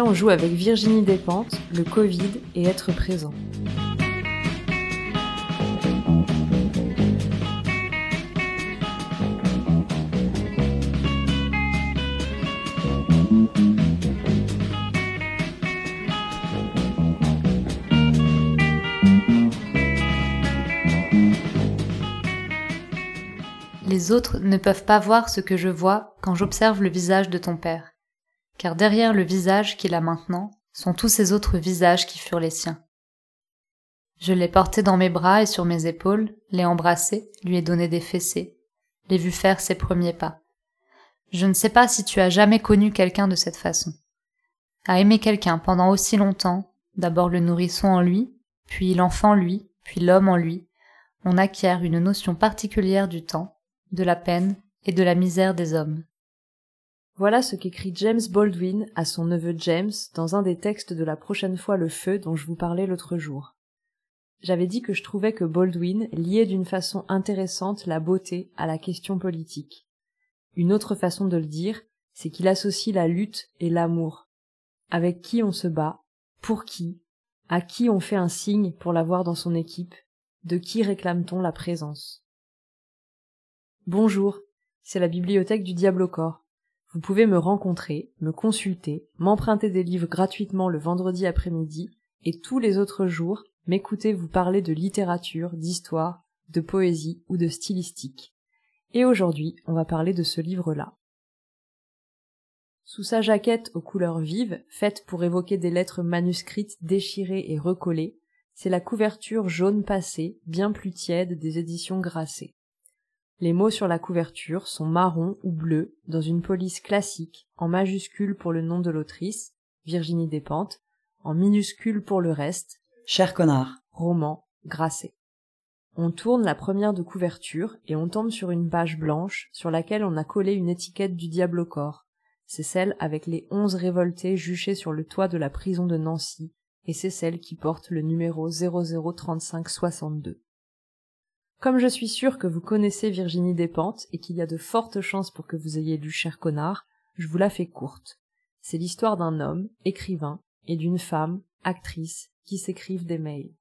On joue avec Virginie Despentes, le Covid et être présent. Les autres ne peuvent pas voir ce que je vois quand j'observe le visage de ton père, car derrière le visage qu'il a maintenant sont tous ces autres visages qui furent les siens. Je l'ai porté dans mes bras et sur mes épaules, l'ai embrassé, lui ai donné des fessées, l'ai vu faire ses premiers pas. Je ne sais pas si tu as jamais connu quelqu'un de cette façon. À aimer quelqu'un pendant aussi longtemps, d'abord le nourrisson en lui, puis l'enfant lui, puis l'homme en lui, on acquiert une notion particulière du temps, de la peine et de la misère des hommes. Voilà ce qu'écrit James Baldwin à son neveu James dans un des textes de la prochaine fois le feu dont je vous parlais l'autre jour. J'avais dit que je trouvais que Baldwin liait d'une façon intéressante la beauté à la question politique. Une autre façon de le dire, c'est qu'il associe la lutte et l'amour. Avec qui on se bat, pour qui, à qui on fait un signe pour l'avoir dans son équipe, de qui réclame-t-on la présence? Bonjour, c'est la bibliothèque du Diable au corps. Vous pouvez me rencontrer, me consulter, m'emprunter des livres gratuitement le vendredi après-midi et tous les autres jours m'écouter vous parler de littérature, d'histoire, de poésie ou de stylistique. Et aujourd'hui, on va parler de ce livre-là. Sous sa jaquette aux couleurs vives, faite pour évoquer des lettres manuscrites déchirées et recollées, c'est la couverture jaune passée, bien plus tiède des éditions Grasset. Les mots sur la couverture sont marron ou bleu dans une police classique, en majuscule pour le nom de l'autrice, Virginie Despentes, en minuscule pour le reste, Cher connard. roman, Grasset. On tourne la première de couverture et on tombe sur une page blanche sur laquelle on a collé une étiquette du diable au corps. C'est celle avec les onze révoltés juchés sur le toit de la prison de Nancy, et c'est celle qui porte le numéro 003562. Comme je suis sûre que vous connaissez Virginie Despentes et qu'il y a de fortes chances pour que vous ayez lu Cher connard, je vous la fais courte. C'est l'histoire d'un homme, écrivain, et d'une femme, actrice, qui s'écrivent des mails.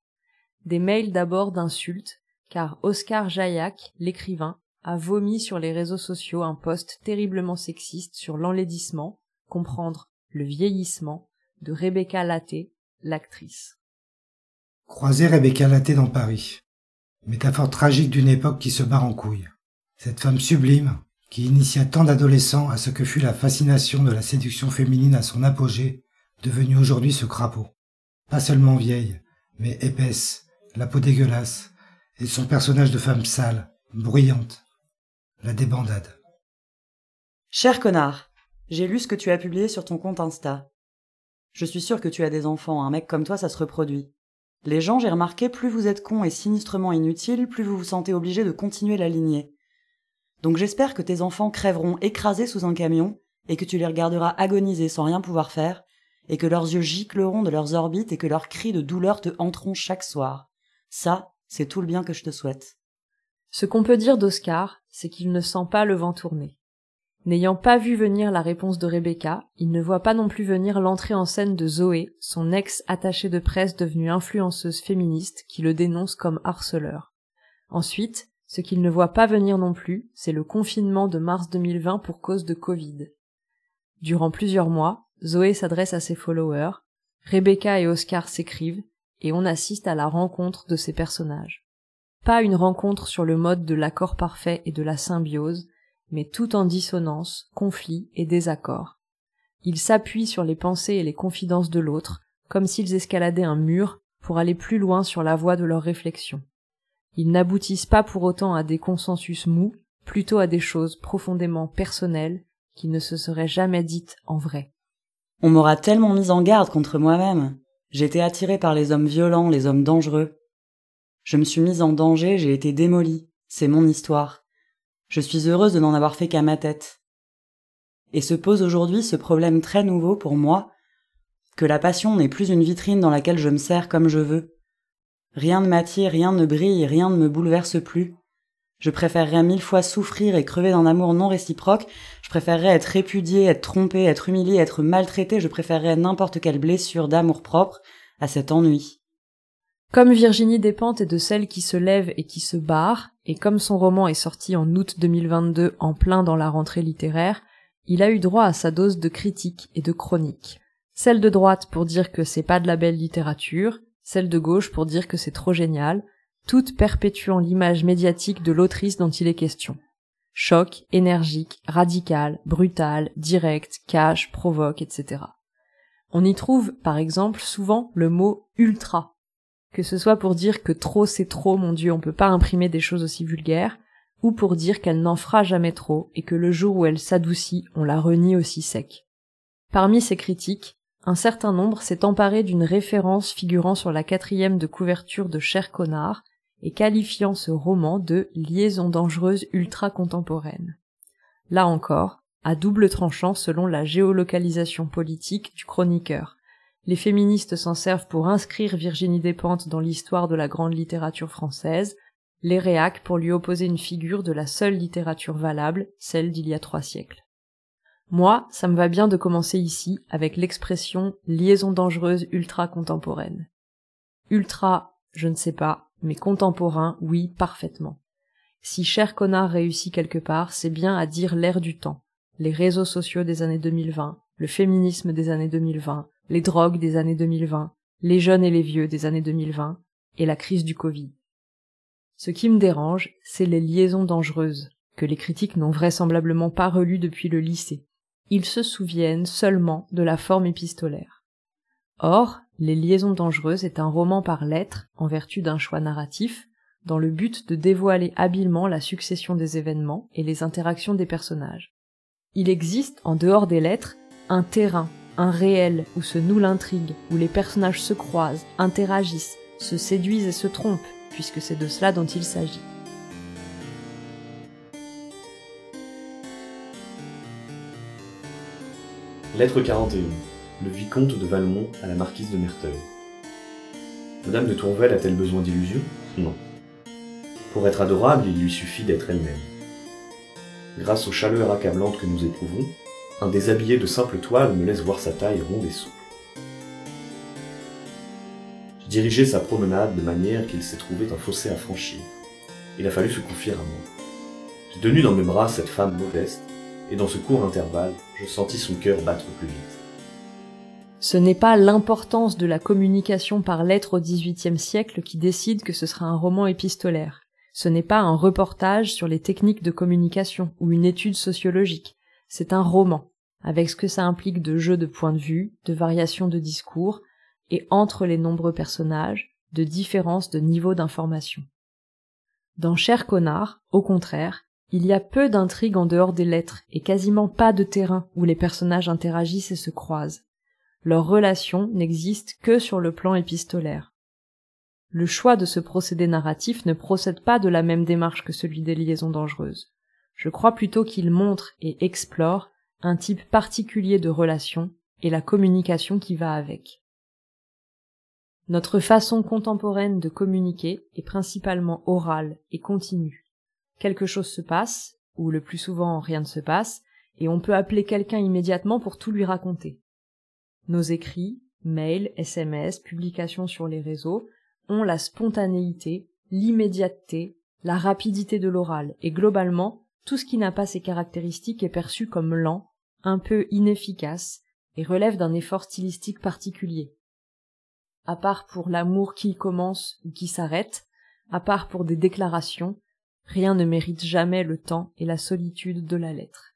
Des mails d'abord d'insultes, car Oscar Jaillac, l'écrivain, a vomi sur les réseaux sociaux un post terriblement sexiste sur l'enlaidissement, comprendre le vieillissement, de Rebecca Laté, l'actrice. Croiser Rebecca Laté dans Paris. Métaphore tragique d'une époque qui se barre en couille. Cette femme sublime, qui initia tant d'adolescents à ce que fut la fascination de la séduction féminine à son apogée, devenue aujourd'hui ce crapaud. Pas seulement vieille, mais épaisse, la peau dégueulasse, et son personnage de femme sale, bruyante. La débandade. Cher connard, j'ai lu ce que tu as publié sur ton compte Insta. Je suis sûr que tu as des enfants, un mec comme toi ça se reproduit. Les gens, j'ai remarqué, plus vous êtes con et sinistrement inutile, plus vous vous sentez obligé de continuer la lignée. Donc j'espère que tes enfants crèveront écrasés sous un camion, et que tu les regarderas agoniser sans rien pouvoir faire, et que leurs yeux gicleront de leurs orbites et que leurs cris de douleur te hanteront chaque soir. Ça, c'est tout le bien que je te souhaite. Ce qu'on peut dire d'Oscar, c'est qu'il ne sent pas le vent tourner. N'ayant pas vu venir la réponse de Rebecca, il ne voit pas non plus venir l'entrée en scène de Zoé, son ex-attachée de presse devenue influenceuse féministe qui le dénonce comme harceleur. Ensuite, ce qu'il ne voit pas venir non plus, c'est le confinement de mars 2020 pour cause de Covid. Durant plusieurs mois, Zoé s'adresse à ses followers, Rebecca et Oscar s'écrivent, et on assiste à la rencontre de ces personnages. Pas une rencontre sur le mode de l'accord parfait et de la symbiose, mais tout en dissonance, conflit et désaccord. Ils s'appuient sur les pensées et les confidences de l'autre, comme s'ils escaladaient un mur pour aller plus loin sur la voie de leurs réflexions. Ils n'aboutissent pas pour autant à des consensus mous, plutôt à des choses profondément personnelles qui ne se seraient jamais dites en vrai. On m'aura tellement mis en garde contre moi-même. Été attirée par les hommes violents, les hommes dangereux. Je me suis mise en danger, j'ai été démolie. C'est mon histoire. Je suis heureuse de n'en avoir fait qu'à ma tête. Et se pose aujourd'hui ce problème très nouveau pour moi, que la passion n'est plus une vitrine dans laquelle je me sers comme je veux. Rien ne m'attire, rien ne brille, rien ne me bouleverse plus. Je préférerais mille fois souffrir et crever d'un amour non réciproque, je préférerais être répudié, être trompé, être humilié, être maltraité, je préférerais n'importe quelle blessure d'amour propre à cet ennui. Comme Virginie Despentes est de celles qui se lèvent et qui se barrent, et comme son roman est sorti en août 2022 en plein dans la rentrée littéraire, il a eu droit à sa dose de critique et de chronique. Celle de droite pour dire que c'est pas de la belle littérature, celle de gauche pour dire que c'est trop génial, toutes perpétuant l'image médiatique de l'autrice dont il est question. Choc, énergique, radical, brutal, direct, cash, provoque, etc. On y trouve, par exemple, souvent le mot ultra. Que ce soit pour dire que trop c'est trop, mon dieu, on peut pas imprimer des choses aussi vulgaires, ou pour dire qu'elle n'en fera jamais trop et que le jour où elle s'adoucit, on la renie aussi sec. Parmi ces critiques, un certain nombre s'est emparé d'une référence figurant sur la quatrième de couverture de Cher Connard et qualifiant ce roman de liaison dangereuse ultra contemporaine. Là encore, à double tranchant selon la géolocalisation politique du chroniqueur. Les féministes s'en servent pour inscrire Virginie Despentes dans l'histoire de la grande littérature française, les réacs pour lui opposer une figure de la seule littérature valable, celle d'il y a trois siècles. Moi, ça me va bien de commencer ici avec l'expression liaison dangereuse ultra contemporaine. Ultra, je ne sais pas, mais contemporain, oui, parfaitement. Si cher connard réussit quelque part, c'est bien à dire l'ère du temps, les réseaux sociaux des années 2020, le féminisme des années 2020, les drogues des années 2020, les jeunes et les vieux des années 2020, et la crise du Covid. Ce qui me dérange, c'est les liaisons dangereuses, que les critiques n'ont vraisemblablement pas relues depuis le lycée. Ils se souviennent seulement de la forme épistolaire. Or, Les Liaisons dangereuses est un roman par lettres, en vertu d'un choix narratif, dans le but de dévoiler habilement la succession des événements et les interactions des personnages. Il existe, en dehors des lettres, un terrain, un réel où se noue l'intrigue, où les personnages se croisent, interagissent, se séduisent et se trompent, puisque c'est de cela dont il s'agit. Lettre 41. Le vicomte de Valmont à la marquise de Merteuil. Madame de Tourvel a-t-elle besoin d'illusions? Non. Pour être adorable, il lui suffit d'être elle-même. Grâce aux chaleurs accablantes que nous éprouvons, un déshabillé de simple toile me laisse voir sa taille ronde et souple. J'ai dirigé sa promenade de manière qu'il s'est trouvé un fossé à franchir. Il a fallu se confier à moi. J'ai tenu dans mes bras cette femme modeste, et dans ce court intervalle, je sentis son cœur battre plus vite. Ce n'est pas l'importance de la communication par lettres au XVIIIe siècle qui décide que ce sera un roman épistolaire. Ce n'est pas un reportage sur les techniques de communication ou une étude sociologique. C'est un roman, avec ce que ça implique de jeux de points de vue, de variations de discours, et entre les nombreux personnages, de différences de niveau d'information. Dans Cher Connard, au contraire, il y a peu d'intrigues en dehors des lettres et quasiment pas de terrain où les personnages interagissent et se croisent. Leur relation n'existe que sur le plan épistolaire. Le choix de ce procédé narratif ne procède pas de la même démarche que celui des liaisons dangereuses. Je crois plutôt qu'il montre et explore un type particulier de relation et la communication qui va avec. Notre façon contemporaine de communiquer est principalement orale et continue quelque chose se passe, ou le plus souvent rien ne se passe, et on peut appeler quelqu'un immédiatement pour tout lui raconter. Nos écrits, mails, SMS, publications sur les réseaux ont la spontanéité, l'immédiateté, la rapidité de l'oral, et globalement, tout ce qui n'a pas ces caractéristiques est perçu comme lent, un peu inefficace, et relève d'un effort stylistique particulier. À part pour l'amour qui commence ou qui s'arrête, à part pour des déclarations, Rien ne mérite jamais le temps et la solitude de la lettre.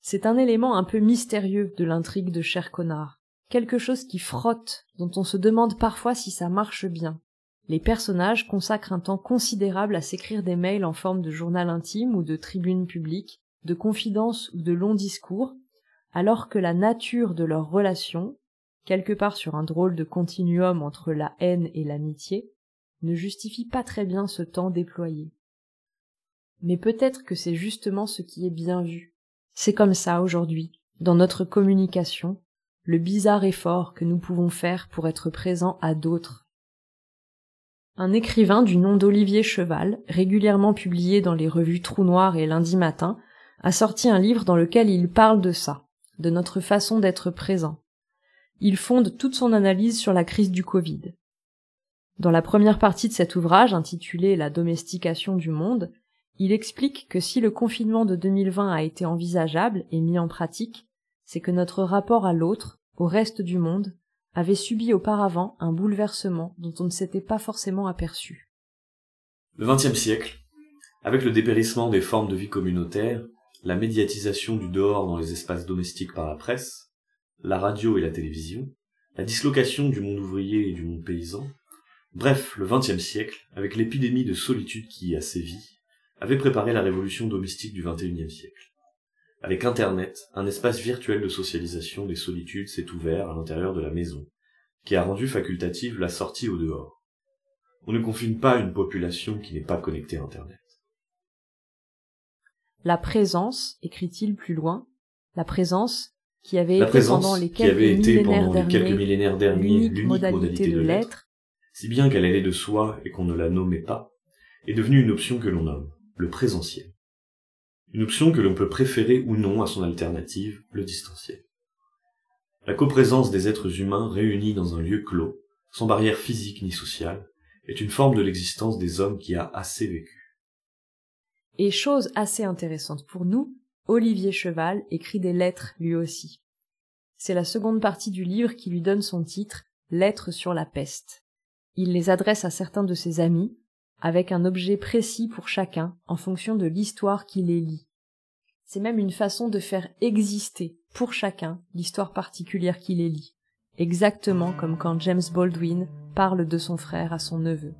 C'est un élément un peu mystérieux de l'intrigue de Cher Connard, quelque chose qui frotte, dont on se demande parfois si ça marche bien. Les personnages consacrent un temps considérable à s'écrire des mails en forme de journal intime ou de tribune publique, de confidence ou de longs discours, alors que la nature de leur relation, quelque part sur un drôle de continuum entre la haine et l'amitié, ne justifie pas très bien ce temps déployé. Mais peut-être que c'est justement ce qui est bien vu. C'est comme ça aujourd'hui, dans notre communication, le bizarre effort que nous pouvons faire pour être présents à d'autres. Un écrivain du nom d'Olivier Cheval, régulièrement publié dans les revues Trou Noir et Lundi Matin, a sorti un livre dans lequel il parle de ça, de notre façon d'être présent. Il fonde toute son analyse sur la crise du Covid. Dans la première partie de cet ouvrage, intitulé La domestication du monde, il explique que si le confinement de 2020 a été envisageable et mis en pratique, c'est que notre rapport à l'autre, au reste du monde, avait subi auparavant un bouleversement dont on ne s'était pas forcément aperçu. Le XXe siècle, avec le dépérissement des formes de vie communautaire, la médiatisation du dehors dans les espaces domestiques par la presse, la radio et la télévision, la dislocation du monde ouvrier et du monde paysan, bref, le XXe siècle, avec l'épidémie de solitude qui y a sévi, avait préparé la révolution domestique du XXIe siècle. Avec Internet, un espace virtuel de socialisation des solitudes s'est ouvert à l'intérieur de la maison, qui a rendu facultative la sortie au dehors. On ne confine pas une population qui n'est pas connectée à Internet. La présence, écrit-il plus loin, la présence qui avait été pendant les quelques, millénaires, derniers l'unique modalité, de l'être, si bien qu'elle allait de soi et qu'on ne la nommait pas, est devenue une option que l'on nomme le présentiel. Une option que l'on peut préférer ou non à son alternative, le distanciel. La coprésence des êtres humains réunis dans un lieu clos, sans barrière physique ni sociale, est une forme de l'existence des hommes qui a assez vécu. Et chose assez intéressante pour nous, Olivier Cheval écrit des lettres lui aussi. C'est la seconde partie du livre qui lui donne son titre, Lettres sur la peste. Il les adresse à certains de ses amis, avec un objet précis pour chacun en fonction de l'histoire qui les lie. C'est même une façon de faire exister pour chacun l'histoire particulière qui les lie, exactement comme quand James Baldwin parle de son frère à son neveu.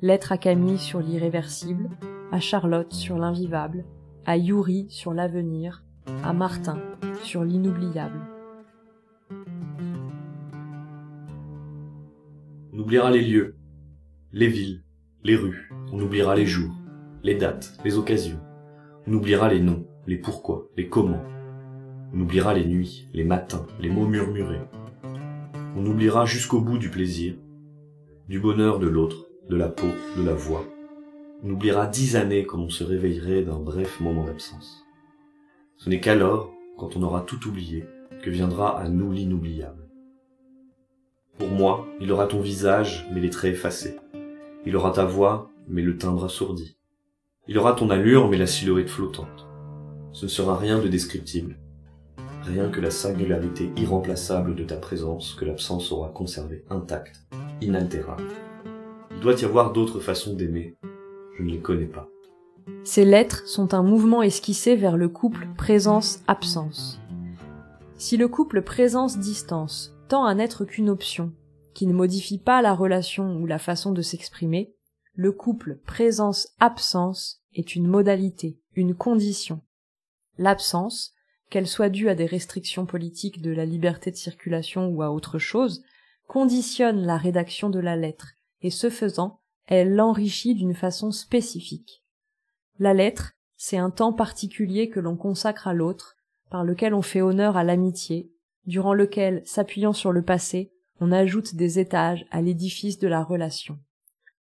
Lettre à Camille sur l'irréversible, à Charlotte sur l'invivable, à Yuri sur l'avenir, à Martin sur l'inoubliable. On oubliera les lieux, les villes, les rues, on oubliera les jours, les dates, les occasions, on oubliera les noms, les pourquoi, les comment, on oubliera les nuits, les matins, les mots murmurés, on oubliera jusqu'au bout du plaisir, du bonheur de l'autre, de la peau, de la voix, on dix années comme on se réveillerait d'un bref moment d'absence. Ce n'est qu'alors, quand on aura tout oublié, que viendra à nous l'inoubliable. Pour moi, il aura ton visage, mais les traits effacés. Il aura ta voix, mais le timbre assourdi. Il aura ton allure, mais la silhouette flottante. Ce ne sera rien de descriptible. Rien que la singularité irremplaçable de ta présence que l'absence aura conservée intacte, inaltérable. Il doit y avoir d'autres façons d'aimer, ne connais pas. Ces lettres sont un mouvement esquissé vers le couple présence-absence. Si le couple présence-distance tend à n'être qu'une option, qui ne modifie pas la relation ou la façon de s'exprimer, le couple présence-absence est une modalité, une condition. L'absence, qu'elle soit due à des restrictions politiques de la liberté de circulation ou à autre chose, conditionne la rédaction de la lettre, et ce faisant, elle l'enrichit d'une façon spécifique. La lettre, c'est un temps particulier que l'on consacre à l'autre, par lequel on fait honneur à l'amitié, durant lequel, s'appuyant sur le passé, on ajoute des étages à l'édifice de la relation.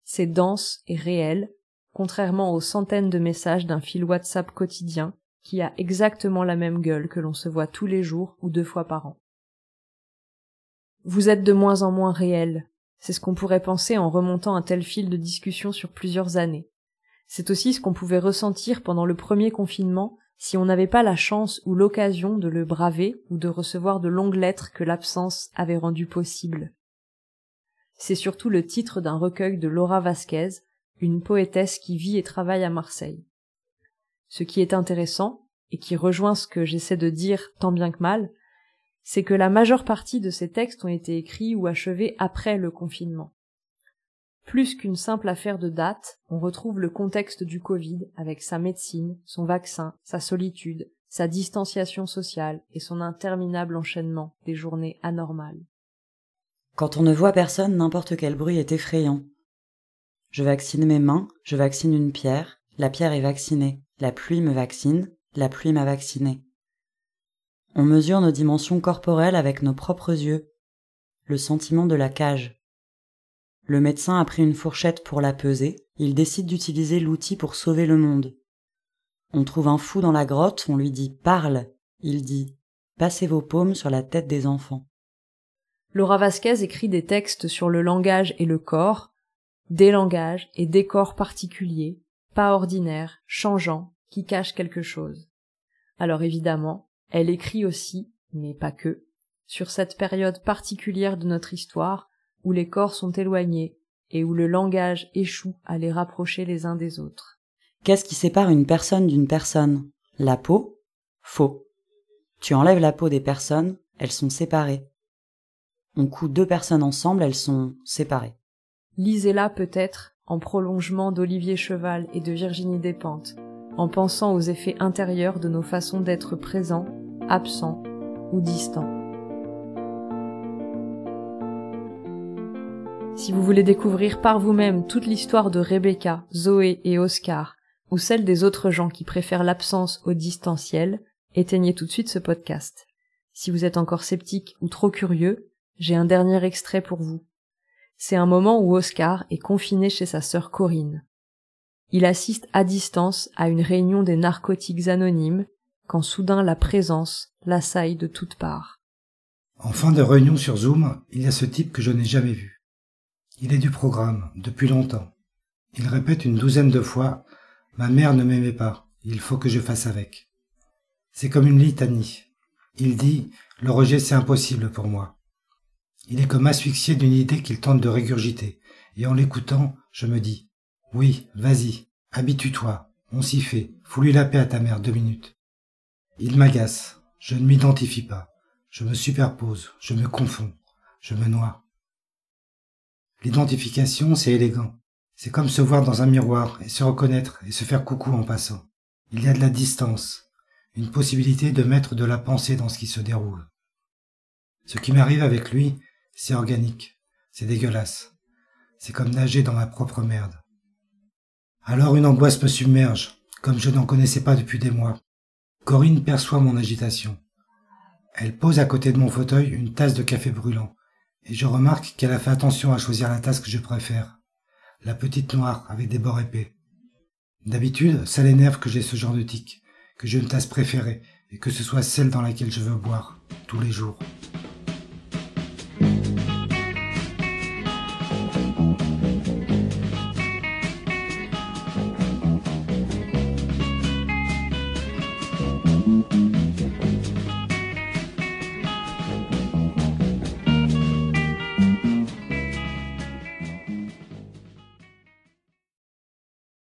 C'est dense et réel, contrairement aux centaines de messages d'un fil WhatsApp quotidien qui a exactement la même gueule que l'on se voit tous les jours ou deux fois par an. Vous êtes de moins en moins réel, c'est ce qu'on pourrait penser en remontant un tel fil de discussion sur plusieurs années. C'est aussi ce qu'on pouvait ressentir pendant le premier confinement si on n'avait pas la chance ou l'occasion de le braver ou de recevoir de longues lettres que l'absence avait rendu possible. C'est surtout le titre d'un recueil de Laura Vasquez, une poétesse qui vit et travaille à Marseille. Ce qui est intéressant, et qui rejoint ce que j'essaie de dire tant bien que mal, c'est que la majeure partie de ces textes ont été écrits ou achevés après le confinement. Plus qu'une simple affaire de date, on retrouve le contexte du Covid avec sa médecine, son vaccin, sa solitude, sa distanciation sociale et son interminable enchaînement des journées anormales. Quand on ne voit personne, n'importe quel bruit est effrayant. Je vaccine mes mains, je vaccine une pierre, la pierre est vaccinée, la pluie me vaccine, la pluie m'a vacciné. On mesure nos dimensions corporelles avec nos propres yeux. Le sentiment de la cage. Le médecin a pris une fourchette pour la peser, il décide d'utiliser l'outil pour sauver le monde. On trouve un fou dans la grotte, on lui dit parle, il dit passez vos paumes sur la tête des enfants. Laura Vasquez écrit des textes sur le langage et le corps, des langages et des corps particuliers, pas ordinaires, changeants, qui cachent quelque chose. Alors évidemment, elle écrit aussi, mais pas que, sur cette période particulière de notre histoire où les corps sont éloignés et où le langage échoue à les rapprocher les uns des autres. Qu'est-ce qui sépare une personne d'une personne? La peau? Faux. Tu enlèves la peau des personnes, elles sont séparées. On coud deux personnes ensemble, elles sont séparées. Lisez-la peut-être en prolongement d'Olivier Cheval et de Virginie Despentes, en pensant aux effets intérieurs de nos façons d'être présents, absents ou distants. Si vous voulez découvrir par vous-même toute l'histoire de Rebecca, Zoé et Oscar, ou celle des autres gens qui préfèrent l'absence au distanciel, éteignez tout de suite ce podcast. Si vous êtes encore sceptique ou trop curieux, j'ai un dernier extrait pour vous. C'est un moment où Oscar est confiné chez sa sœur Corinne. Il assiste à distance à une réunion des narcotiques anonymes quand soudain la présence l'assaille de toutes parts. En fin de réunion sur Zoom, il y a ce type que je n'ai jamais vu. Il est du programme, depuis longtemps. Il répète une douzaine de fois Ma mère ne m'aimait pas, il faut que je fasse avec. C'est comme une litanie. Il dit Le rejet c'est impossible pour moi. Il est comme asphyxié d'une idée qu'il tente de régurgiter, et en l'écoutant, je me dis Oui, vas-y, habitue-toi, on s'y fait, fous-lui la paix à ta mère deux minutes. Il m'agace, je ne m'identifie pas, je me superpose, je me confonds, je me noie. L'identification, c'est élégant. C'est comme se voir dans un miroir et se reconnaître et se faire coucou en passant. Il y a de la distance, une possibilité de mettre de la pensée dans ce qui se déroule. Ce qui m'arrive avec lui, c'est organique, c'est dégueulasse. C'est comme nager dans ma propre merde. Alors une angoisse me submerge, comme je n'en connaissais pas depuis des mois. Corinne perçoit mon agitation. Elle pose à côté de mon fauteuil une tasse de café brûlant, et je remarque qu'elle a fait attention à choisir la tasse que je préfère, la petite noire avec des bords épais. D'habitude, ça l'énerve que j'ai ce genre de tic, que j'ai une tasse préférée, et que ce soit celle dans laquelle je veux boire, tous les jours.